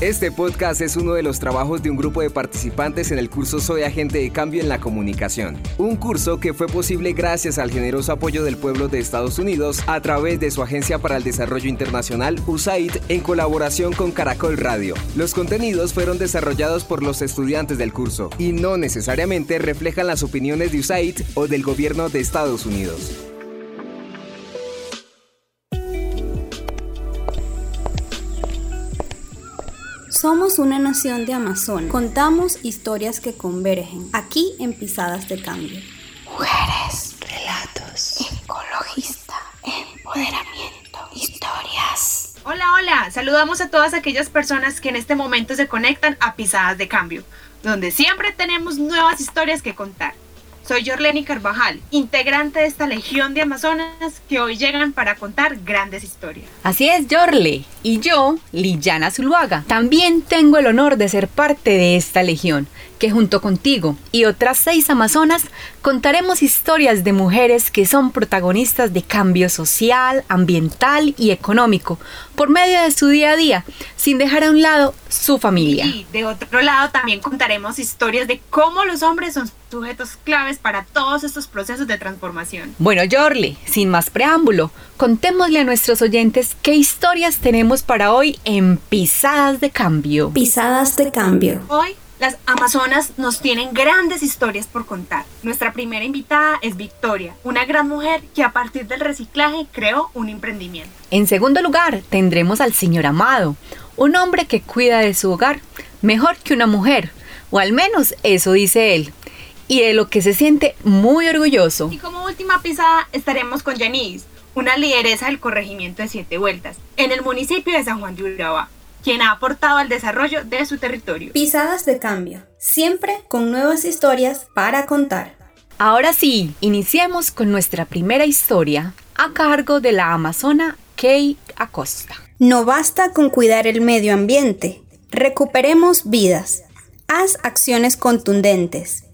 Este podcast es uno de los trabajos de un grupo de participantes en el curso Soy Agente de Cambio en la Comunicación. Un curso que fue posible gracias al generoso apoyo del pueblo de Estados Unidos a través de su Agencia para el Desarrollo Internacional, USAID, en colaboración con Caracol Radio. Los contenidos fueron desarrollados por los estudiantes del curso y no necesariamente reflejan las opiniones de USAID o del gobierno de Estados Unidos. Somos una nación de Amazon. Contamos historias que convergen aquí en Pisadas de Cambio. Mujeres, relatos, ecologista, empoderamiento, historias. Hola, hola. Saludamos a todas aquellas personas que en este momento se conectan a Pisadas de Cambio, donde siempre tenemos nuevas historias que contar. Soy Jorleni Carvajal, integrante de esta legión de Amazonas que hoy llegan para contar grandes historias. Así es, Jorle. Y yo, Lillana Zuluaga, también tengo el honor de ser parte de esta legión que junto contigo y otras seis amazonas contaremos historias de mujeres que son protagonistas de cambio social, ambiental y económico por medio de su día a día, sin dejar a un lado su familia. Y de otro lado también contaremos historias de cómo los hombres son sujetos claves para todos estos procesos de transformación. Bueno, Jorle, sin más preámbulo, contémosle a nuestros oyentes qué historias tenemos para hoy en Pisadas de Cambio. Pisadas de Cambio. Hoy las Amazonas nos tienen grandes historias por contar. Nuestra primera invitada es Victoria, una gran mujer que a partir del reciclaje creó un emprendimiento. En segundo lugar, tendremos al señor Amado, un hombre que cuida de su hogar mejor que una mujer, o al menos eso dice él, y de lo que se siente muy orgulloso. Y como última pisada estaremos con Janice, una lideresa del corregimiento de Siete Vueltas, en el municipio de San Juan de Urabá quien ha aportado al desarrollo de su territorio. Pisadas de cambio, siempre con nuevas historias para contar. Ahora sí, iniciemos con nuestra primera historia a cargo de la amazona Kay Acosta. No basta con cuidar el medio ambiente, recuperemos vidas. Haz acciones contundentes.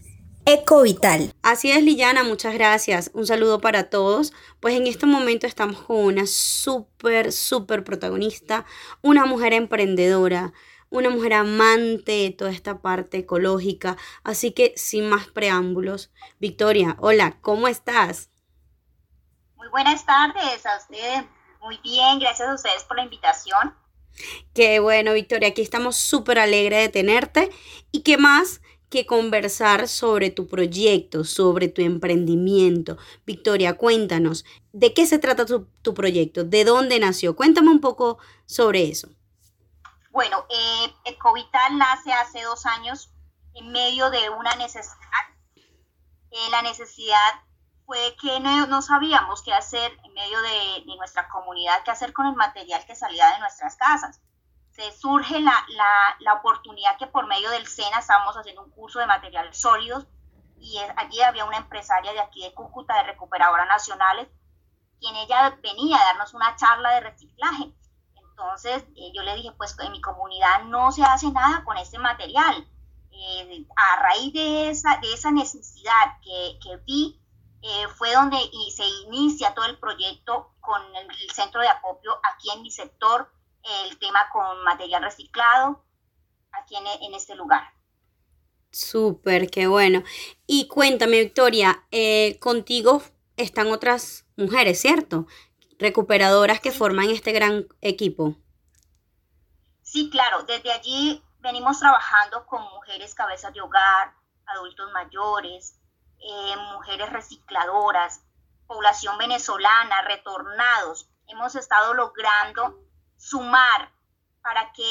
Eco Vital. Así es, Liliana, muchas gracias. Un saludo para todos. Pues en este momento estamos con una súper, súper protagonista, una mujer emprendedora, una mujer amante de toda esta parte ecológica. Así que sin más preámbulos, Victoria, hola, ¿cómo estás? Muy buenas tardes a ustedes. Muy bien, gracias a ustedes por la invitación. Qué bueno, Victoria, aquí estamos súper alegres de tenerte. ¿Y qué más? Que conversar sobre tu proyecto, sobre tu emprendimiento. Victoria, cuéntanos, ¿de qué se trata tu, proyecto? ¿De dónde nació? Cuéntame un poco sobre eso. Bueno, eh, Ecovital nace hace dos años en medio de una necesidad. Eh, la necesidad fue que no, sabíamos qué hacer en medio de, de nuestra comunidad, qué hacer con el material que salía de nuestras casas se surge la, la, oportunidad que por medio del SENA estábamos haciendo un curso de materiales sólidos y allí había una empresaria de aquí de Cúcuta, de Recuperadoras Nacionales, quien ella venía a darnos una charla de reciclaje. Entonces eh, yo le dije, pues en mi comunidad no se hace nada con este material. Eh, a raíz de esa, de esa necesidad que, que vi, eh, fue donde y se inicia todo el proyecto con el, el centro de acopio aquí en mi sector, el tema con material reciclado aquí en, este lugar. Súper, qué bueno. Y cuéntame, Victoria, eh, contigo están otras mujeres, ¿cierto? Recuperadoras que forman este gran equipo. Sí, claro. Desde allí venimos trabajando con mujeres cabezas de hogar, adultos mayores, eh, mujeres recicladoras, población venezolana, retornados. Hemos estado logrando sumar para que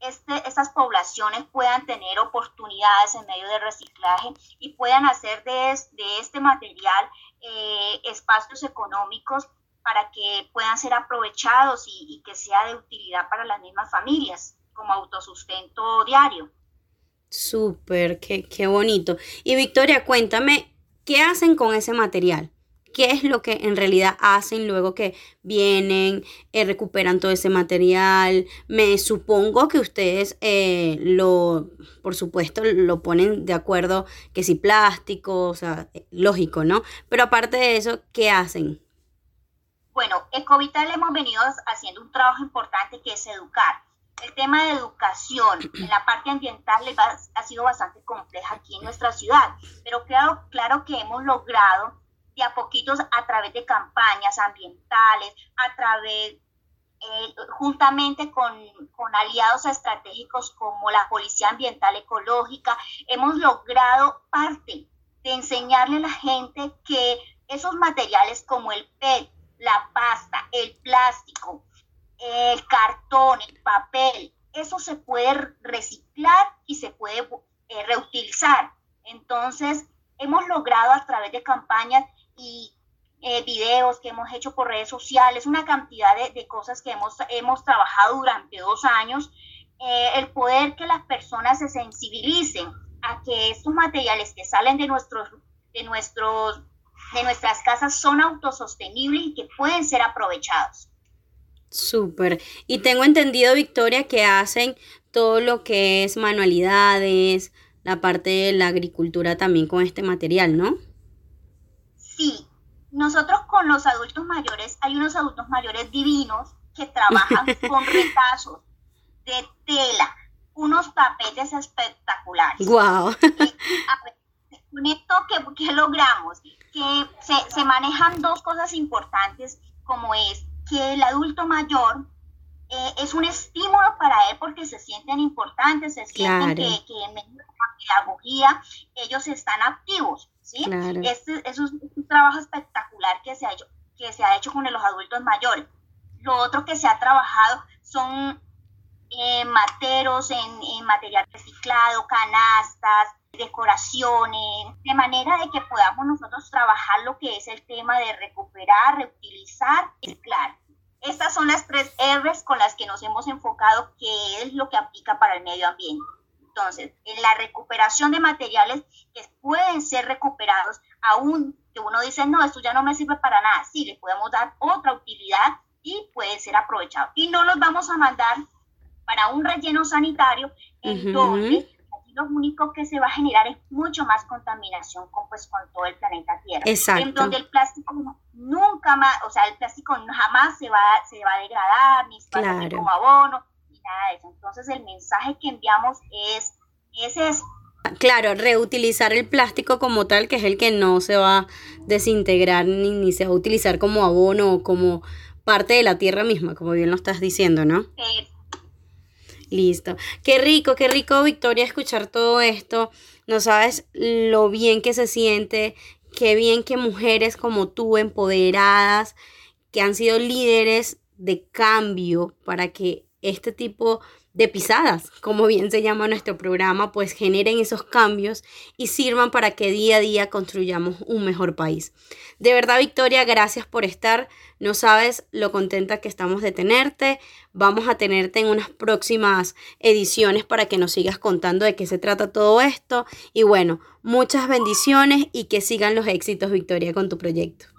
este, estas poblaciones puedan tener oportunidades en medio del reciclaje y puedan hacer de, de este material eh, espacios económicos para que puedan ser aprovechados y, que sea de utilidad para las mismas familias como autosustento diario. Súper, qué, qué bonito. Y Victoria, cuéntame, ¿qué hacen con ese material? Qué es lo que en realidad hacen luego que vienen, eh, recuperan todo ese material. Me supongo que ustedes eh, lo, por supuesto, lo ponen de acuerdo que si plástico, o sea, eh, lógico, ¿no? Pero aparte de eso, ¿qué hacen? Bueno, Ecovital hemos venido haciendo un trabajo importante que es educar. el tema de educación en la parte ambiental ha sido bastante compleja aquí en nuestra ciudad, pero claro, claro que hemos logrado de a poquitos a través de campañas ambientales, a través, eh, juntamente con, con aliados estratégicos como la Policía Ambiental Ecológica, hemos logrado parte de enseñarle a la gente que esos materiales como el PET, la pasta, el plástico, el cartón, el papel, eso se puede reciclar y se puede eh, reutilizar. Entonces, hemos logrado a través de campañas y eh, videos que hemos hecho por redes sociales, una cantidad de, cosas que hemos, hemos trabajado durante dos años, eh, el poder que las personas se sensibilicen a que estos materiales que salen de nuestros, de nuestros, de nuestras casas son autosostenibles y que pueden ser aprovechados. Súper. Y tengo entendido, Victoria, que hacen todo lo que es manualidades, la parte de la agricultura también con este material, ¿no? Sí, nosotros con los adultos mayores, hay unos adultos mayores divinos que trabajan con retazos de tela, unos tapetes espectaculares. ¡Guau! con esto, ¿qué, logramos? Que se, se manejan dos cosas importantes, como es que el adulto mayor eh, es un estímulo para él porque se sienten importantes, se sienten que, que, en medio de la pedagogía ellos están activos, ¿sí? Este, es un, trabajo espectacular que se, ha hecho, que se ha hecho con los adultos mayores. Lo otro que se ha trabajado son eh, materos en, en material reciclado, canastas, decoraciones, de manera de que podamos nosotros trabajar lo que es el tema de recuperar, reutilizar reciclar. Estas son las tres R's con las que nos hemos enfocado, que es lo que aplica para el medio ambiente. Entonces, en la recuperación de materiales que pueden ser recuperados, aún que uno dice, no, esto ya no me sirve para nada, sí, le podemos dar otra utilidad y puede ser aprovechado. Y no los vamos a mandar para un relleno sanitario en donde lo único que se va a generar es mucho más contaminación con, pues, con todo el planeta Tierra. Exacto. En donde el plástico nunca más, o sea, el plástico jamás se va, se va a degradar, ni se va a como abono, ni nada de eso. Entonces el mensaje que enviamos es, es Claro, reutilizar el plástico como tal, que es el que no se va a desintegrar ni, ni se va a utilizar como abono o como parte de la tierra misma, como bien lo estás diciendo, ¿no? Listo. Qué rico, qué rico, Victoria, escuchar todo esto. No sabes lo bien que se siente, qué bien que mujeres como tú, empoderadas, que han sido líderes de cambio para que este tipo de pisadas, como bien se llama nuestro programa, pues generen esos cambios y sirvan para que día a día construyamos un mejor país. De verdad, Victoria, gracias por estar. No sabes lo contenta que estamos de tenerte. Vamos a tenerte en unas próximas ediciones para que nos sigas contando de qué se trata todo esto. Y bueno, muchas bendiciones y que sigan los éxitos, Victoria, con tu proyecto.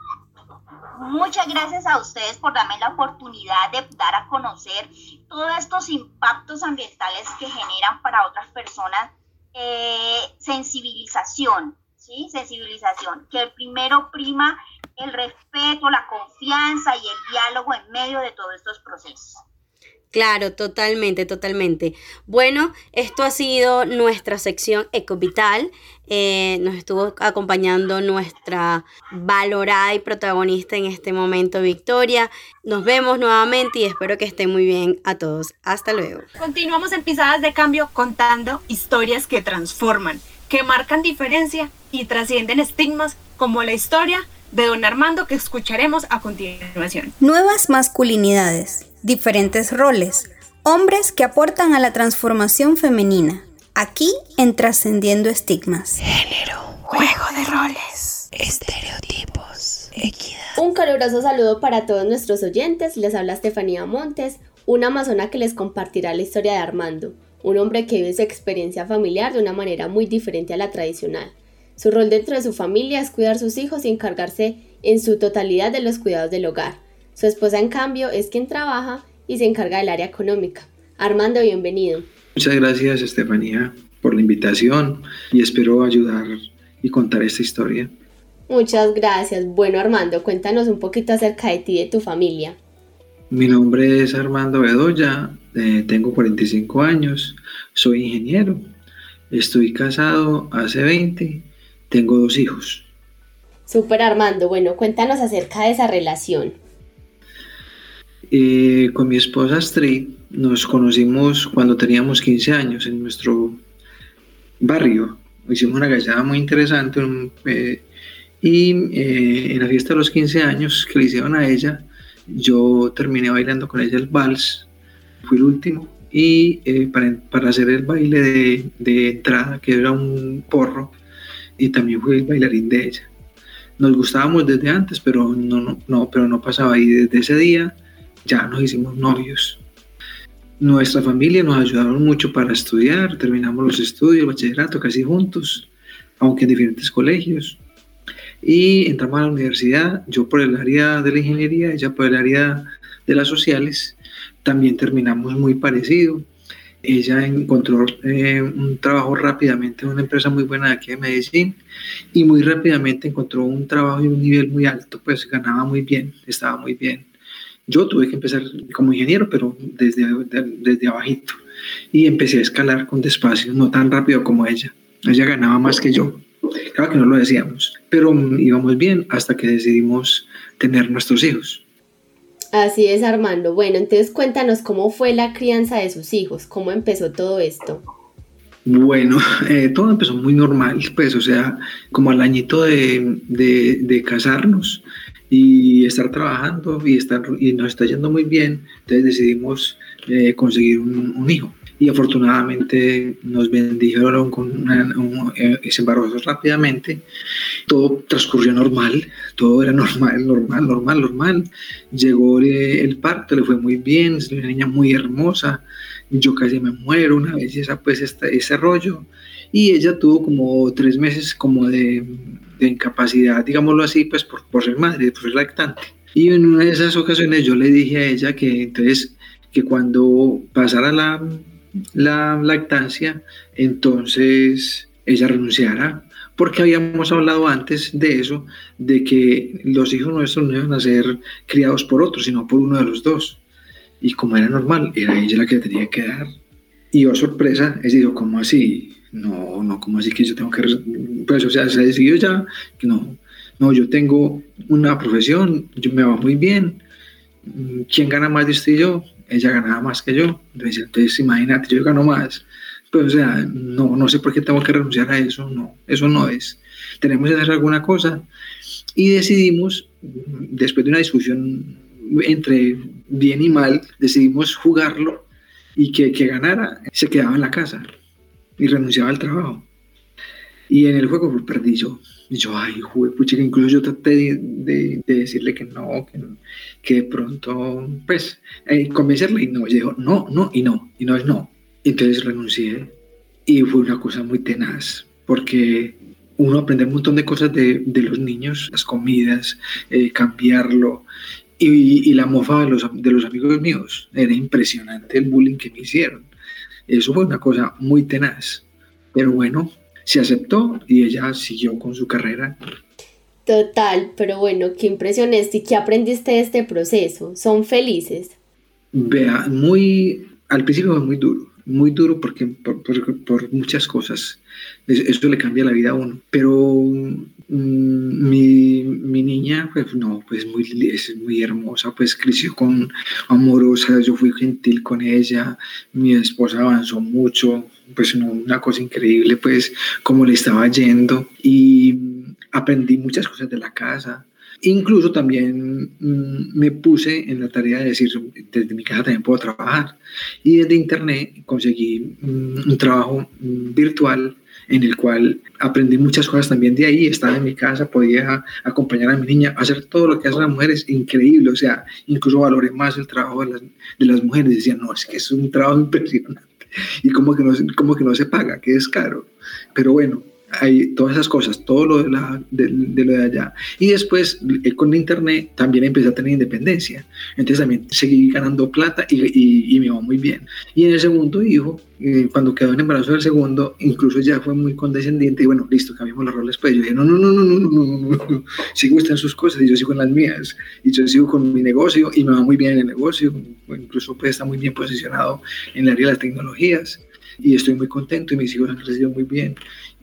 Muchas gracias a ustedes por darme la oportunidad de dar a conocer todos estos impactos ambientales que generan para otras personas. Eh, sensibilización, ¿sí? Sensibilización, que primero prima el respeto, la confianza y el diálogo en medio de todos estos procesos. Claro, totalmente, totalmente. Bueno, esto ha sido nuestra sección Ecovital. Eh, nos estuvo acompañando nuestra valorada y protagonista en este momento, Victoria. Nos vemos nuevamente y espero que estén muy bien a todos. Hasta luego. Continuamos en Pisadas de Cambio contando historias que transforman, que marcan diferencia y trascienden estigmas como la historia de don Armando que escucharemos a continuación. Nuevas masculinidades diferentes roles, hombres que aportan a la transformación femenina, aquí en Trascendiendo Estigmas. Género, juego de roles, estereotipos, equidad. Un caluroso saludo para todos nuestros oyentes, les habla Estefanía Montes, una amazona que les compartirá la historia de Armando, un hombre que vive su experiencia familiar de una manera muy diferente a la tradicional. Su rol dentro de su familia es cuidar a sus hijos y encargarse en su totalidad de los cuidados del hogar. Su esposa, en cambio, es quien trabaja y se encarga del área económica. Armando, bienvenido. Muchas gracias, Estefanía, por la invitación y espero ayudar y contar esta historia. Muchas gracias. Bueno, Armando, cuéntanos un poquito acerca de ti y de tu familia. Mi nombre es Armando Bedoya, eh, tengo 45 años, soy ingeniero, estoy casado hace 20, tengo dos hijos. Super Armando, bueno, cuéntanos acerca de esa relación. Eh, con mi esposa Astrid nos conocimos cuando teníamos 15 años en nuestro barrio. Hicimos una gallada muy interesante eh, y en la fiesta de los 15 años que le hicieron a ella, yo terminé bailando con ella el vals fui el último. Y eh, para, hacer el baile de, de, entrada, que era un porro, y también fui el bailarín de ella. Nos gustábamos desde antes, pero no, no, no, pero no pasaba. Y desde ese día ya nos hicimos novios. Nuestra familia nos ayudaron mucho para estudiar, terminamos los estudios, bachillerato casi juntos, aunque en diferentes colegios. Y entramos a la universidad, yo por el área de la ingeniería, ella por el área de las sociales también terminamos muy parecido. Ella encontró eh, un trabajo rápidamente en una empresa muy buena de aquí de Medellín y muy rápidamente encontró un trabajo de un nivel muy alto, pues ganaba muy bien, estaba muy bien. Yo tuve que empezar como ingeniero, pero desde, desde abajito y empecé a escalar con despacio, no tan rápido como ella. Ella ganaba más que yo. Claro que no lo decíamos, pero íbamos bien hasta que decidimos tener nuestros hijos. Así es, Armando. Bueno, entonces cuéntanos cómo fue la crianza de sus hijos, cómo empezó todo esto. Bueno, eh, todo empezó muy normal, pues, o sea, como al añito de, de, casarnos y estar trabajando y, estar, y nos está yendo muy bien, entonces decidimos eh, conseguir un hijo y afortunadamente nos bendijeron con un, eh, rápidamente. Todo transcurrió normal, todo era normal, normal, normal, normal. Llegó el parto, le fue muy bien, es una niña muy hermosa. Yo casi me muero una vez esa, pues, ese rollo. Y ella tuvo como tres meses como de, de incapacidad, digámoslo así, pues por, por ser madre, por ser lactante. Y en una de esas ocasiones yo le dije a ella que entonces que cuando pasara la, la lactancia, entonces ella renunciara, porque habíamos hablado antes de eso, de que los hijos nuestros no iban a ser criados por otros, sino por uno de los dos. Y como era normal, era ella la que tenía que dar. Y yo, sorpresa, es digo, ¿cómo así? No, no, ¿cómo así que yo tengo que...? Pues, o sea, se ha decidido ya que no, no, yo tengo una profesión, yo me va muy bien. ¿Quién gana más de usted y yo? ella ganaba más que yo. Entonces, imagínate, yo gano más. Pues, o sea, no, no sé por qué tengo que renunciar a eso, no, eso no es. Tenemos que hacer alguna cosa. Y decidimos, después de una discusión entre bien y mal, decidimos jugarlo y que, que ganara se quedaba en la casa y renunciaba al trabajo. Y en el juego pues, perdí yo. Y yo, ay, jugué, pucha, que incluso yo traté de, decirle que no, que, de pronto, pues, eh, convencerle y no. Y dijo, no, no, y no, y no es no. Entonces renuncié y fue una cosa muy tenaz, porque uno aprende un montón de cosas de, de los niños, las comidas, eh, cambiarlo. Y, y, la mofa de los, de los amigos míos. Era impresionante el bullying que me hicieron. Eso fue una cosa muy tenaz. Pero bueno, se aceptó y ella siguió con su carrera. Total, pero bueno, qué impresión es y qué aprendiste de este proceso. ¿Son felices? Vea, muy, al principio fue muy duro, muy duro porque por, muchas cosas. Eso, le cambia la vida a uno. Pero mm, mi, mi, niña, pues no, pues muy, es muy hermosa, pues creció con amorosa, yo fui gentil con ella, mi esposa avanzó mucho, pues una cosa increíble, pues cómo le estaba yendo y aprendí muchas cosas de la casa. Incluso también mm, me puse en la tarea de decir, desde mi casa también puedo trabajar. Y desde internet conseguí mm, un trabajo mm, virtual en el cual aprendí muchas cosas también de ahí, estaba en mi casa, podía acompañar a mi niña, hacer todo lo que hacen las mujeres, increíble, o sea, incluso valoré más el trabajo de las, de las mujeres, decían, no, es que es un trabajo impresionante y como que no, como que no se paga, que es caro. Pero bueno, hay todas esas cosas, todo lo de, la, de, lo de allá. Y después eh, con internet también empecé a tener independencia. Entonces también seguí ganando plata y, y, me va muy bien. Y en el segundo hijo, eh, cuando quedó en embarazo del segundo, incluso ya fue muy condescendiente y bueno, listo, cambiamos los roles. Pues yo dije, no, no, no, no, no, no, no, no, sigo en sus cosas y yo sigo en las mías. Y yo sigo con mi negocio y me va muy bien en el negocio. Incluso pues está muy bien posicionado en el área de las tecnologías y estoy muy contento y mis hijos han crecido muy bien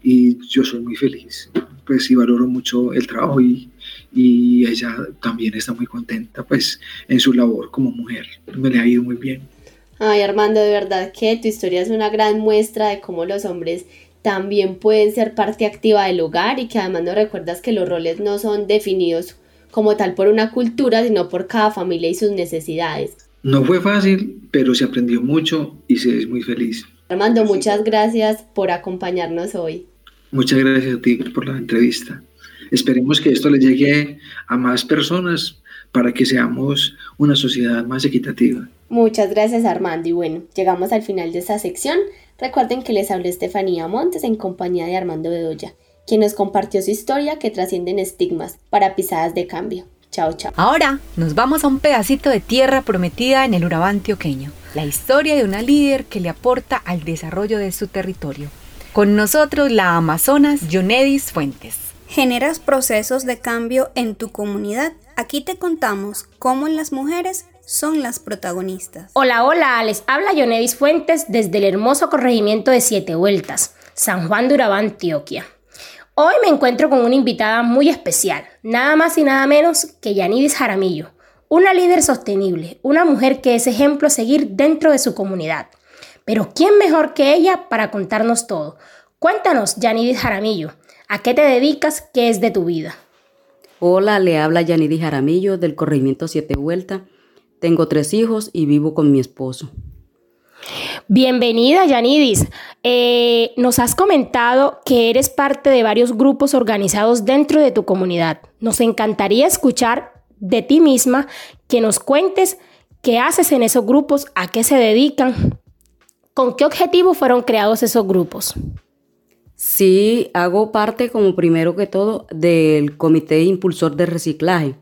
y yo soy muy feliz, pues sí valoro mucho el trabajo y, y ella también está muy contenta pues en su labor como mujer, me le ha ido muy bien. Ay Armando, de verdad que tu historia es una gran muestra de cómo los hombres también pueden ser parte activa del hogar y que además no recuerdas que los roles no son definidos como tal por una cultura, sino por cada familia y sus necesidades. No fue fácil, pero se aprendió mucho y se es muy feliz. Armando, muchas gracias por acompañarnos hoy. Muchas gracias a ti por la entrevista. Esperemos que esto le llegue a más personas para que seamos una sociedad más equitativa. Muchas gracias Armando y bueno, llegamos al final de esta sección. Recuerden que les habló Estefanía Montes en compañía de Armando Bedoya, quien nos compartió su historia que trascienden estigmas para pisadas de cambio. Chao, chao. Ahora nos vamos a un pedacito de tierra prometida en el Urabá antioqueño, la historia de una líder que le aporta al desarrollo de su territorio. Con nosotros la Amazonas Yonedis Fuentes. Generas procesos de cambio en tu comunidad. Aquí te contamos cómo las mujeres son las protagonistas. Hola, hola, les habla Yonedis Fuentes desde el hermoso corregimiento de Siete Vueltas, San Juan de Urabá, Antioquia. Hoy me encuentro con una invitada muy especial, nada más y nada menos que Yanidis Jaramillo, una líder sostenible, una mujer que es ejemplo a seguir dentro de su comunidad. Pero ¿quién mejor que ella para contarnos todo? Cuéntanos, Yanidis Jaramillo, ¿a qué te dedicas? ¿Qué es de tu vida? Hola, le habla Yanidis Jaramillo del corregimiento Siete Vuelta. Tengo tres hijos y vivo con mi esposo. Bienvenida, Yanidis. Eh, nos has comentado que eres parte de varios grupos organizados dentro de tu comunidad. Nos encantaría escuchar de ti misma que nos cuentes qué haces en esos grupos, a qué se dedican, con qué objetivo fueron creados esos grupos. Sí, hago parte como primero que todo del Comité Impulsor de Reciclaje.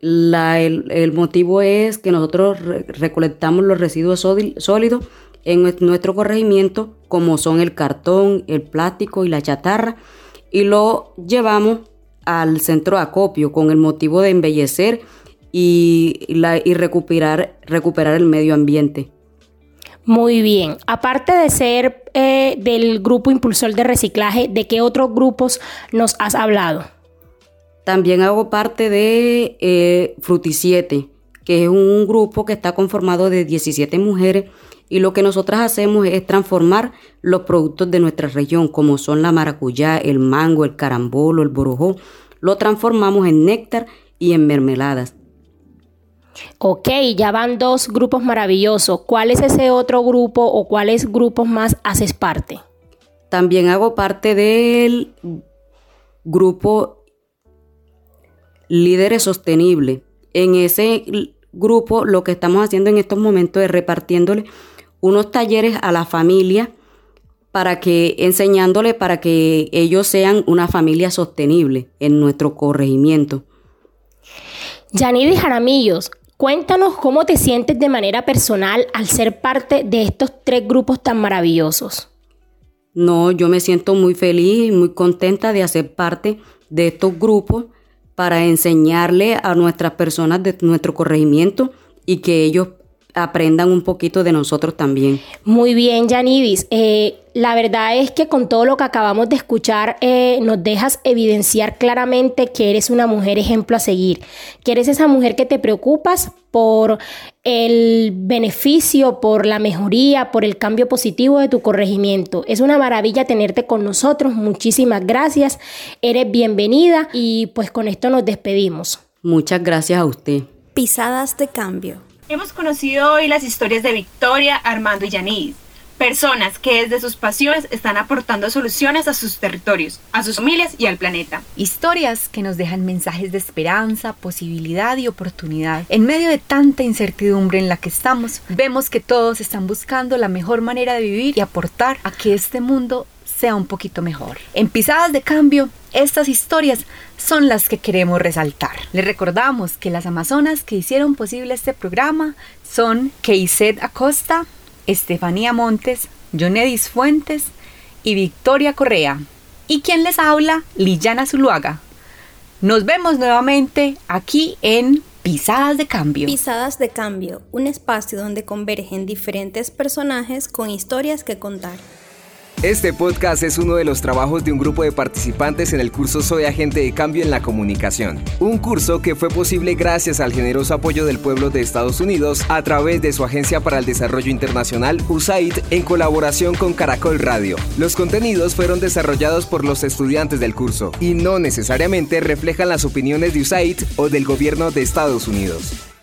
el, motivo es que nosotros recolectamos los residuos sólidos en nuestro corregimiento, como son el cartón, el plástico y la chatarra, y lo llevamos al centro de acopio con el motivo de embellecer y, y recuperar, recuperar el medio ambiente. Muy bien. Aparte de ser eh, del grupo impulsor de reciclaje, ¿de qué otros grupos nos has hablado? También hago parte de eh, Frutisiete, que es un grupo que está conformado de 17 mujeres y lo que nosotras hacemos es transformar los productos de nuestra región, como son la maracuyá, el mango, el carambolo, el borojó, lo transformamos en néctar y en mermeladas. Ok, ya van dos grupos maravillosos. ¿Cuál es ese otro grupo o cuáles grupos más haces parte? También hago parte del grupo Líderes Sostenibles. En ese grupo lo que estamos haciendo en estos momentos es repartiéndole unos talleres a la familia para que enseñándole para que ellos sean una familia sostenible en nuestro corregimiento. Yanidi Jaramillos, cuéntanos cómo te sientes de manera personal al ser parte de estos tres grupos tan maravillosos. No, yo me siento muy feliz y muy contenta de hacer parte de estos grupos para enseñarle a nuestras personas de nuestro corregimiento y que ellos aprendan un poquito de nosotros también. Muy bien, Yanidis. Eh, la verdad es que con todo lo que acabamos de escuchar eh, nos dejas evidenciar claramente que eres una mujer ejemplo a seguir, que eres esa mujer que te preocupas por el beneficio, por la mejoría, por el cambio positivo de tu corregimiento. Es una maravilla tenerte con nosotros. Muchísimas gracias. Eres bienvenida y pues con esto nos despedimos. Muchas gracias a usted. Pisadas de cambio Hemos conocido hoy las historias de Victoria, Armando y Yanis, personas que desde sus pasiones están aportando soluciones a sus territorios, a sus familias y al planeta. Historias que nos dejan mensajes de esperanza, posibilidad y oportunidad. En medio de tanta incertidumbre en la que estamos, vemos que todos están buscando la mejor manera de vivir y aportar a que este mundo sea un poquito mejor. En Pisadas de Cambio, estas historias son las que queremos resaltar. Les recordamos que las amazonas que hicieron posible este programa son Keiset Acosta, Estefanía Montes, Jonedis Fuentes y Victoria Correa. Y quien les habla, Lillana Zuluaga. Nos vemos nuevamente aquí en Pisadas de Cambio. Pisadas de Cambio, un espacio donde convergen diferentes personajes con historias que contar. Este podcast es uno de los trabajos de un grupo de participantes en el curso Soy Agente de Cambio en la Comunicación. Un curso que fue posible gracias al generoso apoyo del pueblo de Estados Unidos a través de su Agencia para el Desarrollo Internacional, USAID, en colaboración con Caracol Radio. Los contenidos fueron desarrollados por los estudiantes del curso y no necesariamente reflejan las opiniones de USAID o del gobierno de Estados Unidos.